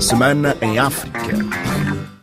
Semana em África.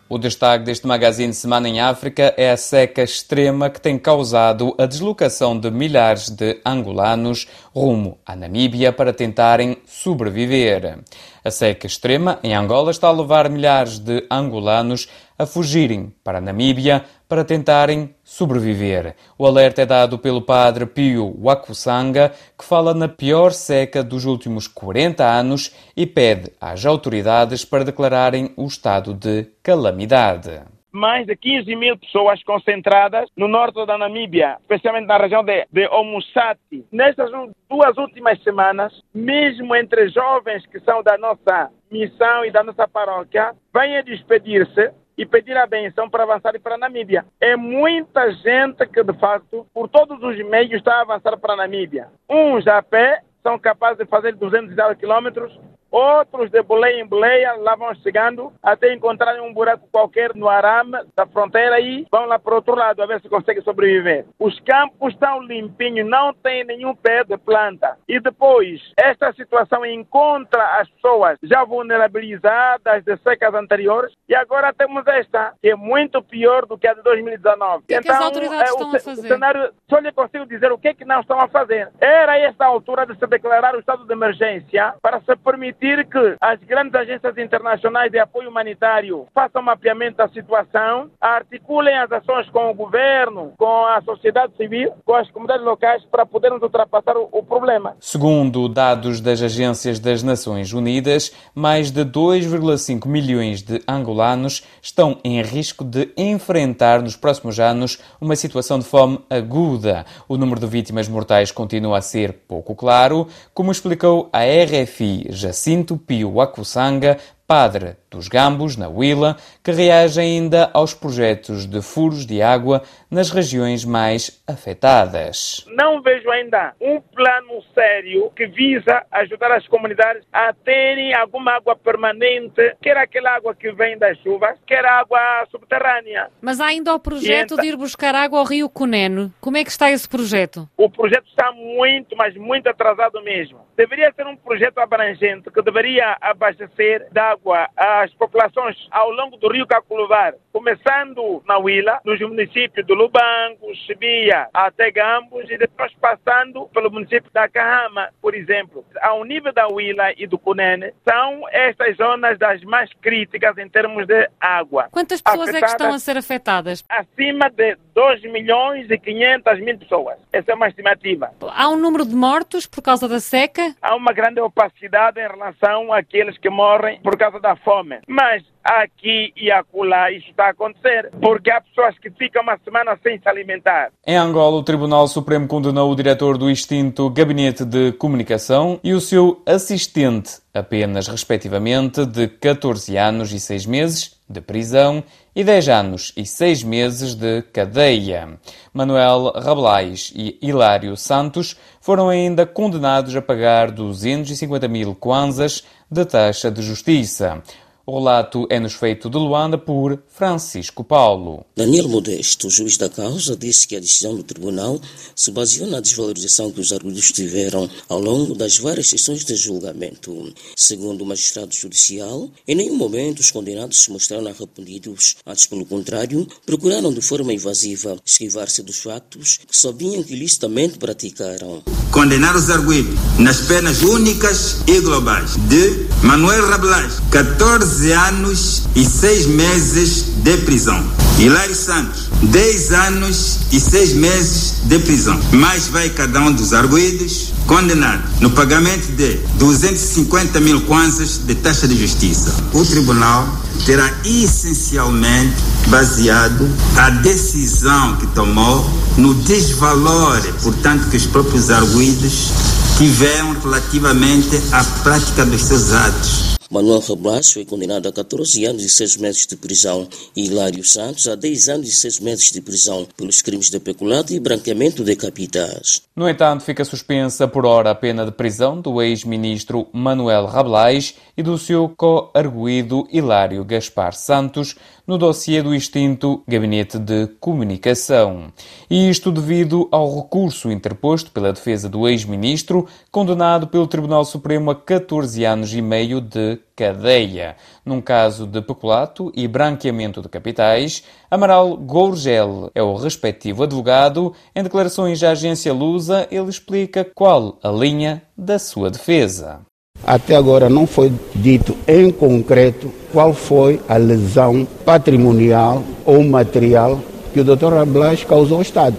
O destaque deste magazine Semana em África é a seca extrema que tem causado a deslocação de milhares de angolanos rumo à Namíbia para tentarem sobreviver. A seca extrema em Angola está a levar milhares de angolanos a fugirem para a Namíbia para tentarem sobreviver. O alerta é dado pelo padre Pio Wakusanga, que fala na pior seca dos últimos 40 anos e pede às autoridades para declararem o estado de calamidade mais de 15 mil pessoas concentradas no norte da Namíbia, especialmente na região de, de Omusati. Nestas duas últimas semanas, mesmo entre jovens que são da nossa missão e da nossa paróquia, a despedir-se e pedir a benção para avançar para a Namíbia. É muita gente que, de fato, por todos os meios está a avançar para a Namíbia. Uns a pé são capazes de fazer 200 quilômetros, Outros de boleia em boleia lá vão chegando até encontrarem um buraco qualquer no arame da fronteira e vão lá para o outro lado a ver se conseguem sobreviver. Os campos estão limpinhos, não tem nenhum pé de planta. E depois, esta situação encontra as pessoas já vulnerabilizadas de secas anteriores e agora temos esta, que é muito pior do que a de 2019. O que, então, que as então, autoridades é, estão o, a fazer? Cenário, só lhe consigo dizer o que é que não estão a fazer. Era esta altura de se declarar o estado de emergência para se permitir que as grandes agências internacionais de apoio humanitário façam mapeamento da situação, articulem as ações com o governo, com a sociedade civil, com as comunidades locais para podermos ultrapassar o, o problema. Segundo dados das agências das Nações Unidas, mais de 2,5 milhões de angolanos estão em risco de enfrentar nos próximos anos uma situação de fome aguda. O número de vítimas mortais continua a ser pouco claro, como explicou a RFI Jacinto Jacinto Pio Wakusanga, padre dos Gambos, na Huila, que reage ainda aos projetos de furos de água nas regiões mais afetadas. Não vejo ainda um plano sério que visa ajudar as comunidades a terem alguma água permanente, quer aquela água que vem das chuvas, quer água subterrânea. Mas há ainda o projeto então... de ir buscar água ao rio Cuneno. Como é que está esse projeto? O projeto está muito, mas muito atrasado mesmo. Deveria ser um projeto abrangente que deveria abastecer de água as populações ao longo do rio Caculuvar, começando na Huila, nos municípios do Lubango, Chibia, até Gambos e depois passando pelo município da Cahama, por exemplo. Ao nível da Huila e do Cunene, são estas zonas das mais críticas em termos de água. Quantas pessoas afetadas, é que estão a ser afetadas? Acima de 2 milhões e 500 mil pessoas. Essa é uma estimativa. Há um número de mortos por causa da seca? Há uma grande opacidade em relação àqueles que morrem por causa da fome. Mas aqui e acolá isso está a acontecer, porque há pessoas que ficam uma semana sem se alimentar. Em Angola, o Tribunal Supremo condenou o diretor do extinto Gabinete de Comunicação e o seu assistente, apenas respectivamente de 14 anos e 6 meses de prisão e 10 anos e 6 meses de cadeia. Manuel Rabelais e Hilário Santos foram ainda condenados a pagar 250 mil kwanzas de taxa de justiça. O relato é-nos feito de Luanda por Francisco Paulo. Daniel Modesto, juiz da causa, disse que a decisão do tribunal se baseou na desvalorização que os arguidos tiveram ao longo das várias sessões de julgamento. Segundo o magistrado judicial, em nenhum momento os condenados se mostraram arrependidos, antes pelo contrário, procuraram de forma invasiva esquivar-se dos fatos que sabiam que ilicitamente praticaram. Condenar os arguidos nas penas únicas e globais de Manuel Rabelais, 14 12 anos e 6 meses de prisão. Hilário Santos, 10 anos e 6 meses de prisão. Mais vai cada um dos arguídos condenado no pagamento de 250 mil kwanzas de taxa de justiça. O tribunal terá essencialmente baseado a decisão que tomou no desvalor, portanto, que os próprios arguídos tiveram relativamente à prática dos seus atos Manuel Reblas foi condenado a 14 anos e 6 meses de prisão e Hilário Santos a 10 anos e 6 meses de prisão pelos crimes de peculato e branqueamento de capitais. No entanto, fica suspensa por hora a pena de prisão do ex-ministro Manuel Rabelais e do seu co-arguído Hilário Gaspar Santos no dossiê do extinto Gabinete de Comunicação. E isto devido ao recurso interposto pela defesa do ex-ministro, condenado pelo Tribunal Supremo a 14 anos e meio de cadeia. Num caso de peculato e branqueamento de capitais, Amaral Gourgel é o respectivo advogado. Em declarações à agência Lusa, ele explica qual a linha da sua defesa. Até agora não foi dito em concreto qual foi a lesão patrimonial ou material que o Dr. Rablas causou ao Estado.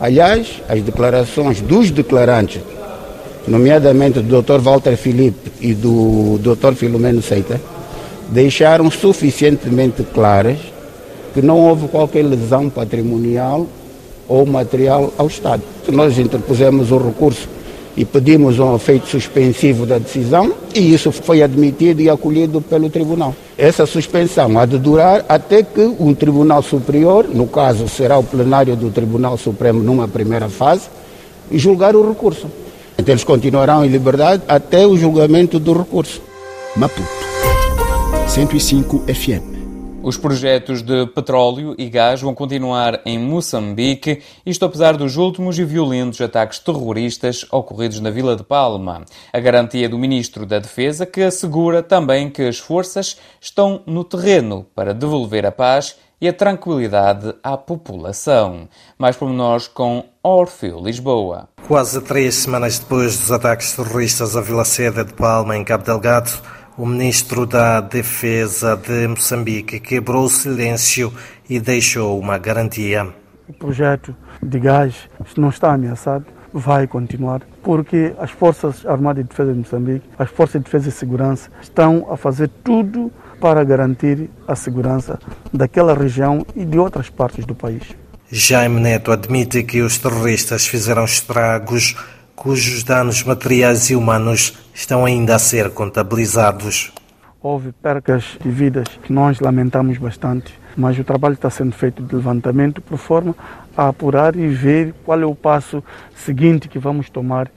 Aliás, as declarações dos declarantes, nomeadamente do Dr. Walter Felipe e do Dr. Filomeno Seita, deixaram suficientemente claras que não houve qualquer lesão patrimonial ou material ao Estado. Nós interpusemos o recurso e pedimos um efeito suspensivo da decisão e isso foi admitido e acolhido pelo tribunal. Essa suspensão há de durar até que um tribunal superior, no caso será o plenário do Tribunal Supremo numa primeira fase, julgar o recurso. Então eles continuarão em liberdade até o julgamento do recurso. Maputo 105 FM os projetos de petróleo e gás vão continuar em Moçambique, isto apesar dos últimos e violentos ataques terroristas ocorridos na Vila de Palma. A garantia do Ministro da Defesa, que assegura também que as forças estão no terreno para devolver a paz e a tranquilidade à população. Mais nós com Orfeu Lisboa. Quase três semanas depois dos ataques terroristas à Vila Seda de Palma, em Cabo Delgado, o ministro da Defesa de Moçambique quebrou o silêncio e deixou uma garantia. O projeto de gás não está ameaçado, vai continuar, porque as Forças Armadas de Defesa de Moçambique, as Forças de Defesa e Segurança, estão a fazer tudo para garantir a segurança daquela região e de outras partes do país. Jaime Neto admite que os terroristas fizeram estragos cujos danos materiais e humanos estão ainda a ser contabilizados. Houve percas de vidas que nós lamentamos bastante, mas o trabalho está sendo feito de levantamento por forma a apurar e ver qual é o passo seguinte que vamos tomar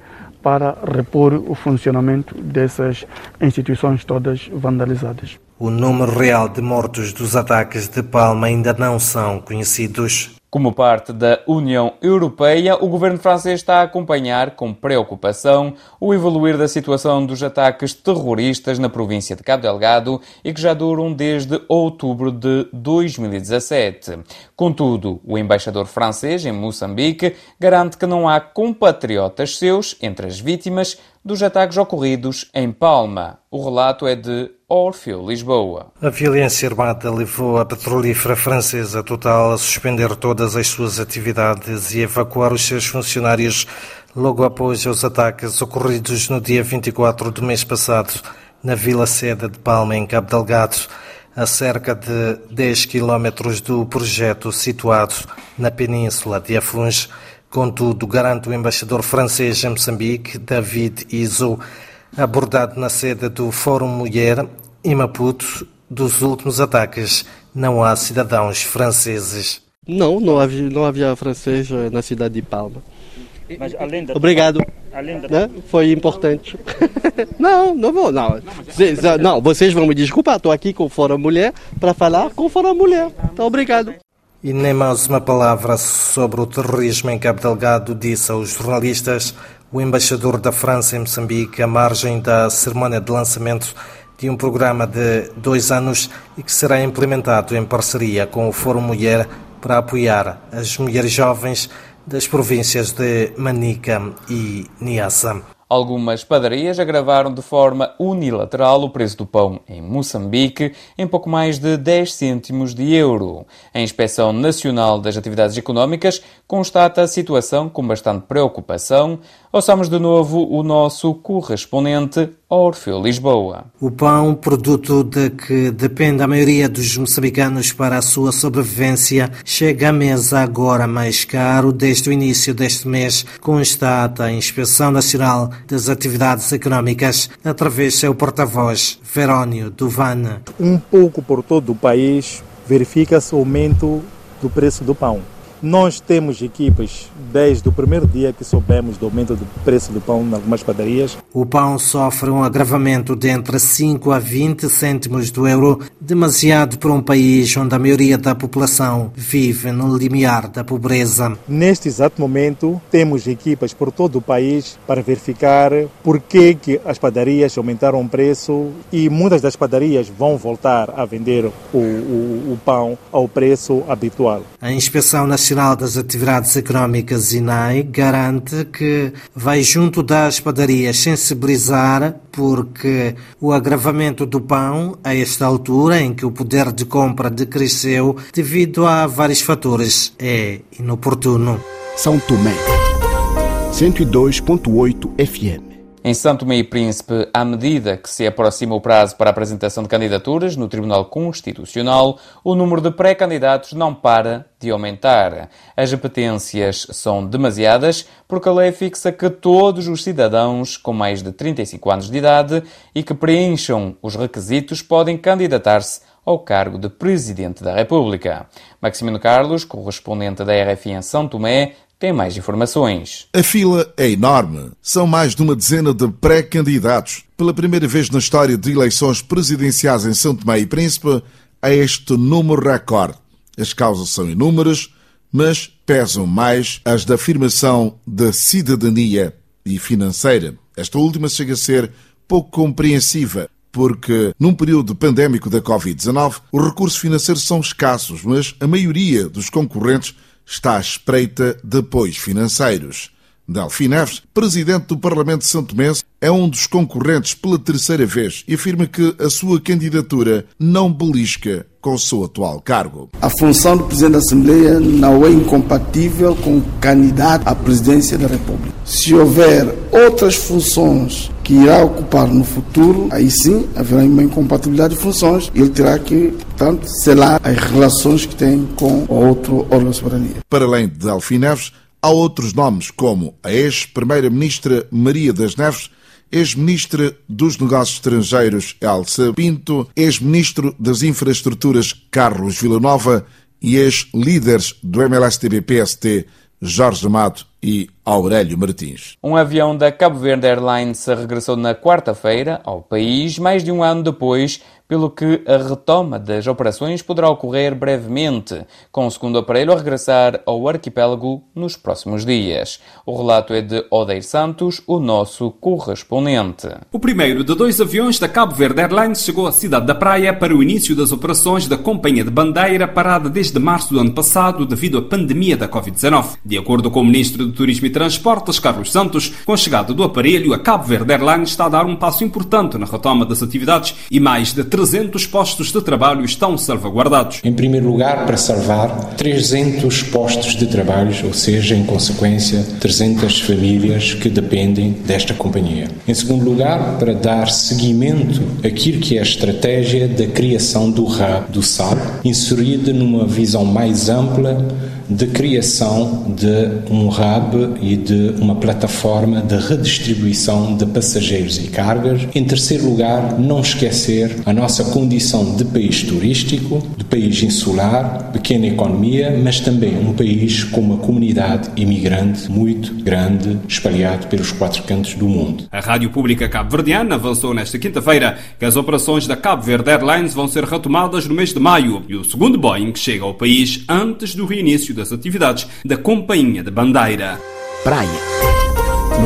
para repor o funcionamento dessas instituições todas vandalizadas. O número real de mortos dos ataques de Palma ainda não são conhecidos. Como parte da União Europeia, o governo francês está a acompanhar com preocupação o evoluir da situação dos ataques terroristas na província de Cabo Delgado e que já duram desde outubro de 2017. Contudo, o embaixador francês em Moçambique garante que não há compatriotas seus entre as vítimas dos ataques ocorridos em Palma. O relato é de Orfeu Lisboa. A violência armada levou a petrolífera francesa Total a suspender todas as suas atividades e evacuar os seus funcionários logo após os ataques ocorridos no dia 24 do mês passado na Vila Seda de Palma, em Cabo Delgado, a cerca de 10 quilómetros do projeto situado na península de Afunge. Contudo, garante o embaixador francês em Moçambique, David Iso, abordado na sede do Fórum Mulher em Maputo, dos últimos ataques, não há cidadãos franceses. Não, não havia, não havia francês na cidade de Palma. Mas além da... Obrigado. Além da... Né? Foi importante. não, não vou. Não. não, vocês vão me desculpar. Estou aqui com o Fórum Mulher para falar com o Fórum Mulher. Então, obrigado. E nem mais uma palavra sobre o terrorismo em Cabo Delgado disse aos jornalistas o embaixador da França em Moçambique à margem da cerimónia de lançamento de um programa de dois anos e que será implementado em parceria com o Fórum Mulher para apoiar as mulheres jovens das províncias de Manica e Niassa. Algumas padarias agravaram de forma unilateral o preço do pão em Moçambique em pouco mais de 10 cêntimos de euro. A Inspeção Nacional das Atividades Económicas constata a situação com bastante preocupação. Ouçamos de novo o nosso correspondente Orfeu Lisboa. O pão, produto de que depende a maioria dos moçambicanos para a sua sobrevivência, chega à mesa agora mais caro desde o início deste mês, constata a Inspeção Nacional das Atividades Económicas através do seu porta-voz, Verónio Duvana. Um pouco por todo o país verifica-se o aumento do preço do pão. Nós temos equipas desde o primeiro dia que soubemos do aumento do preço do pão em algumas padarias. O pão sofre um agravamento de entre 5 a 20 cêntimos do euro demasiado para um país onde a maioria da população vive no limiar da pobreza. Neste exato momento, temos equipas por todo o país para verificar por que, que as padarias aumentaram o preço e muitas das padarias vão voltar a vender o, o, o pão ao preço habitual. A Inspeção Nacional das Atividades Económicas, INAI, garante que vai junto das padarias sensibilizar porque o agravamento do pão, a esta altura em que o poder de compra decresceu devido a vários fatores, é inoportuno. São Tomé, 102.8 FM. Em Santo Tomé e Príncipe, à medida que se aproxima o prazo para a apresentação de candidaturas no Tribunal Constitucional, o número de pré-candidatos não para de aumentar. As apetências são demasiadas porque a lei fixa que todos os cidadãos com mais de 35 anos de idade e que preencham os requisitos podem candidatar-se ao cargo de Presidente da República. Maximino Carlos, correspondente da RFI em São Tomé, tem mais informações. A fila é enorme. São mais de uma dezena de pré-candidatos. Pela primeira vez na história de eleições presidenciais em São Tomé e Príncipe, há este número recorde. As causas são inúmeras, mas pesam mais as da afirmação da cidadania e financeira. Esta última chega a ser pouco compreensiva, porque num período pandémico da Covid-19, os recursos financeiros são escassos, mas a maioria dos concorrentes está à espreita de apoios financeiros. Delfim Neves, presidente do Parlamento de Santo Mense, é um dos concorrentes pela terceira vez e afirma que a sua candidatura não belisca com o seu atual cargo. A função do Presidente da Assembleia não é incompatível com o candidato à presidência da República. Se houver outras funções que irá ocupar no futuro, aí sim haverá uma incompatibilidade de funções e ele terá que, portanto, selar as relações que tem com o outro órgão de soberania. Para além de Delfim Neves, Há outros nomes, como a ex-primeira-ministra Maria das Neves, ex-ministra dos Negócios Estrangeiros Elsa Pinto, ex-ministro das Infraestruturas Carlos Villanova e ex-líderes do MLSTB-PST Jorge Amado e Aurélio Martins. Um avião da Cabo Verde Airlines regressou na quarta-feira ao país, mais de um ano depois pelo que a retoma das operações poderá ocorrer brevemente, com o segundo aparelho a regressar ao arquipélago nos próximos dias. O relato é de Odeir Santos, o nosso correspondente. O primeiro de dois aviões da Cabo Verde Airlines chegou à cidade da Praia para o início das operações da Companhia de Bandeira, parada desde março do ano passado devido à pandemia da Covid-19. De acordo com o Ministro do Turismo e Transportes, Carlos Santos, com a chegada do aparelho, a Cabo Verde Airlines está a dar um passo importante na retoma das atividades e mais de 300 postos de trabalho estão salvaguardados. Em primeiro lugar, para salvar 300 postos de trabalho, ou seja, em consequência, 300 famílias que dependem desta companhia. Em segundo lugar, para dar seguimento àquilo que é a estratégia da criação do RAB do SAB, inserida numa visão mais ampla de criação de um hub e de uma plataforma de redistribuição de passageiros e cargas. Em terceiro lugar, não esquecer a nossa condição de país turístico, de país insular, pequena economia, mas também um país com uma comunidade imigrante muito grande, espalhado pelos quatro cantos do mundo. A Rádio Pública Cabo-Verdiana avançou nesta quinta-feira que as operações da Cabo Verde Airlines vão ser retomadas no mês de maio e o segundo Boeing chega ao país antes do reinício das atividades da Companhia de Bandeira. Praia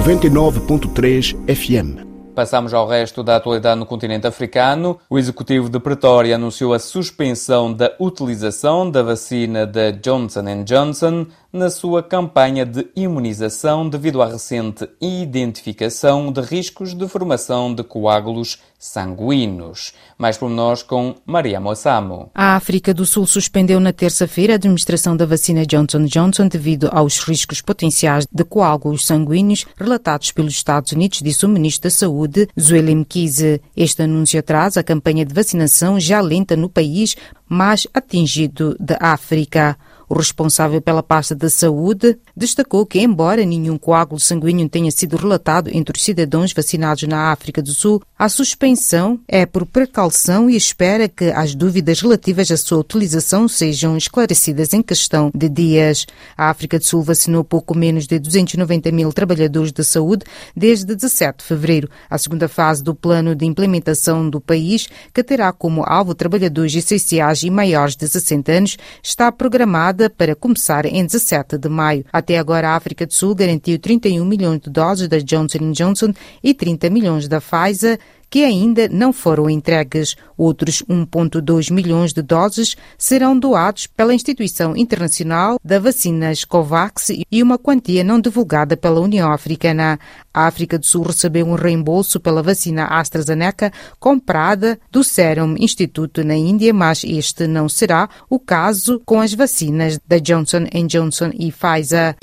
99.3 FM Passamos ao resto da atualidade no continente africano. O executivo de Pretória anunciou a suspensão da utilização da vacina da Johnson Johnson na sua campanha de imunização devido à recente identificação de riscos de formação de coágulos sanguíneos. Mais nós com Maria Moçamo. A África do Sul suspendeu na terça-feira a administração da vacina Johnson Johnson devido aos riscos potenciais de coágulos sanguíneos relatados pelos Estados Unidos, disse o ministro da Saúde, Zueli Mkize. Este anúncio atrasa a campanha de vacinação já lenta no país mais atingido da África. O responsável pela pasta da saúde destacou que, embora nenhum coágulo sanguíneo tenha sido relatado entre os cidadãos vacinados na África do Sul, a suspensão é por precaução e espera que as dúvidas relativas à sua utilização sejam esclarecidas em questão de dias. A África do Sul vacinou pouco menos de 290 mil trabalhadores de saúde desde 17 de fevereiro. A segunda fase do plano de implementação do país, que terá como alvo trabalhadores essenciais e maiores de 60 anos, está programada para começar em 17 de maio. Até agora, a África do Sul garantiu 31 milhões de doses da Johnson Johnson e 30 milhões da Pfizer que ainda não foram entregues. Outros 1,2 milhões de doses serão doados pela Instituição Internacional da Vacinas COVAX e uma quantia não divulgada pela União Africana. A África do Sul recebeu um reembolso pela vacina AstraZeneca comprada do Serum Institute na Índia, mas este não será o caso com as vacinas da Johnson Johnson e Pfizer.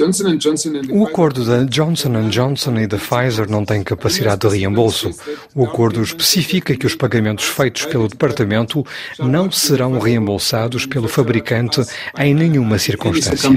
O acordo da Johnson Johnson e da Pfizer não tem capacidade de reembolso. O acordo especifica que os pagamentos feitos pelo departamento não serão reembolsados pelo fabricante em nenhuma circunstância.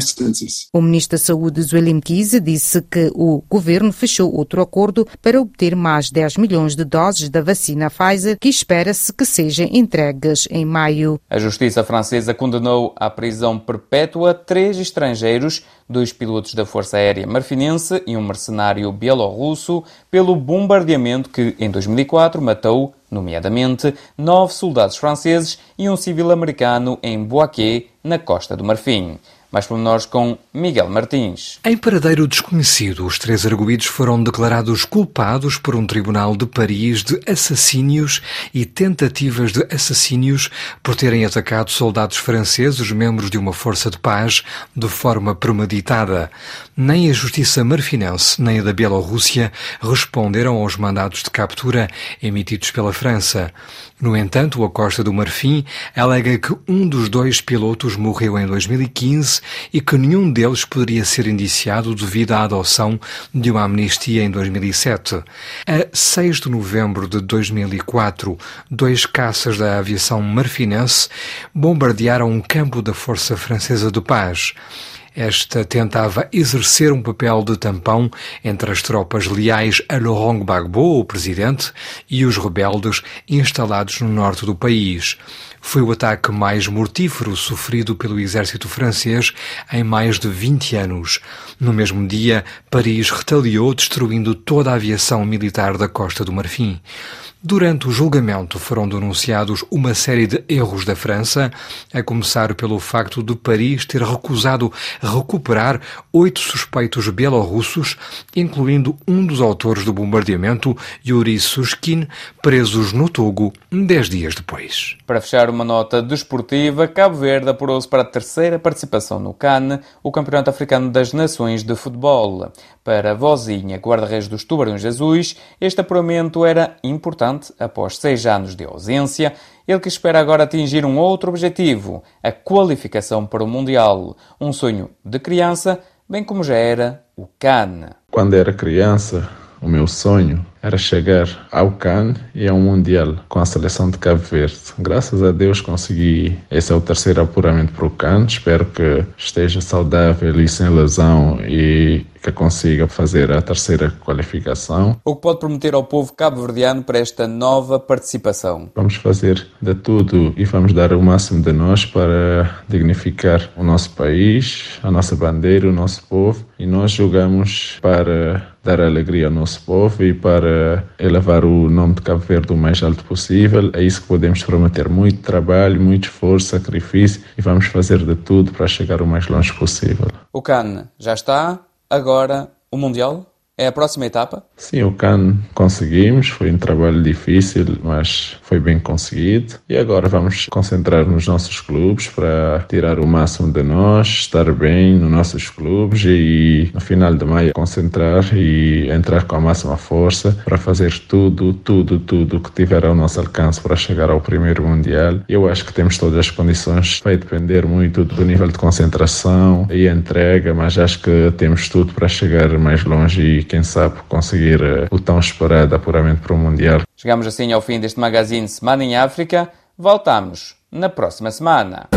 O ministro da Saúde, Zuelim Kize, disse que o governo fechou outro acordo para obter mais 10 milhões de doses da vacina Pfizer, que espera-se que sejam entregues em maio. A justiça francesa condenou à prisão perpétua três estrangeiros, dois pilotos da Força Aérea Marfinense e um mercenário bielorrusso, pelo bombardeamento que, em 2004, matou, nomeadamente, nove soldados franceses e um civil americano em Boaquet, na Costa do Marfim. Mais pormenores com Miguel Martins. Em paradeiro desconhecido, os três arguídos foram declarados culpados por um tribunal de Paris de assassínios e tentativas de assassínios por terem atacado soldados franceses, membros de uma força de paz, de forma premeditada. Nem a justiça marfinense nem a da Bielorrússia responderam aos mandados de captura emitidos pela França. No entanto, a Costa do Marfim alega que um dos dois pilotos morreu em 2015 e que nenhum deles poderia ser indiciado devido à adoção de uma amnistia em 2007. A 6 de novembro de 2004, dois caças da aviação marfinense bombardearam um campo da Força Francesa de Paz. Esta tentava exercer um papel de tampão entre as tropas leais a Laurent Gbagbo, o presidente, e os rebeldes instalados no norte do país. Foi o ataque mais mortífero sofrido pelo exército francês em mais de 20 anos. No mesmo dia, Paris retaliou destruindo toda a aviação militar da Costa do Marfim. Durante o julgamento foram denunciados uma série de erros da França, a começar pelo facto de Paris ter recusado recuperar oito suspeitos bielorrussos, incluindo um dos autores do bombardeamento, Yuri Sushkin, presos no Togo dez dias depois. Para fechar uma nota desportiva, Cabo Verde apurou-se para a terceira participação no CAN, o Campeonato Africano das Nações de Futebol. Para Vozinha, guarda-redes dos Tubarões Azuis, este apuramento era importante após seis anos de ausência, ele que espera agora atingir um outro objetivo, a qualificação para o Mundial, um sonho de criança, bem como já era o CAN. Quando era criança, o meu sonho era chegar ao CAN e ao Mundial com a seleção de Cabo Verde. Graças a Deus consegui. Esse é o terceiro apuramento para o CAN. Espero que esteja saudável e sem lesão e que consiga fazer a terceira qualificação. O que pode prometer ao povo cabo-verdiano para esta nova participação? Vamos fazer de tudo e vamos dar o máximo de nós para dignificar o nosso país, a nossa bandeira, o nosso povo e nós jogamos para dar alegria ao nosso povo e para elevar o nome de Cabo Verde o mais alto possível. É isso que podemos prometer: muito trabalho, muito esforço, sacrifício e vamos fazer de tudo para chegar o mais longe possível. O CAN já está, agora o Mundial? É a próxima etapa? Sim, o CAN conseguimos. Foi um trabalho difícil, mas foi bem conseguido. E agora vamos concentrar nos nossos clubes para tirar o máximo de nós, estar bem nos nossos clubes e no final de maio concentrar e entrar com a máxima força para fazer tudo, tudo, tudo que tiver ao nosso alcance para chegar ao primeiro Mundial. Eu acho que temos todas as condições. Vai depender muito do nível de concentração e entrega, mas acho que temos tudo para chegar mais longe e quem sabe conseguir uh, o tão esperado apuramento para o Mundial. Chegamos assim ao fim deste magazine Semana em África. Voltamos na próxima semana.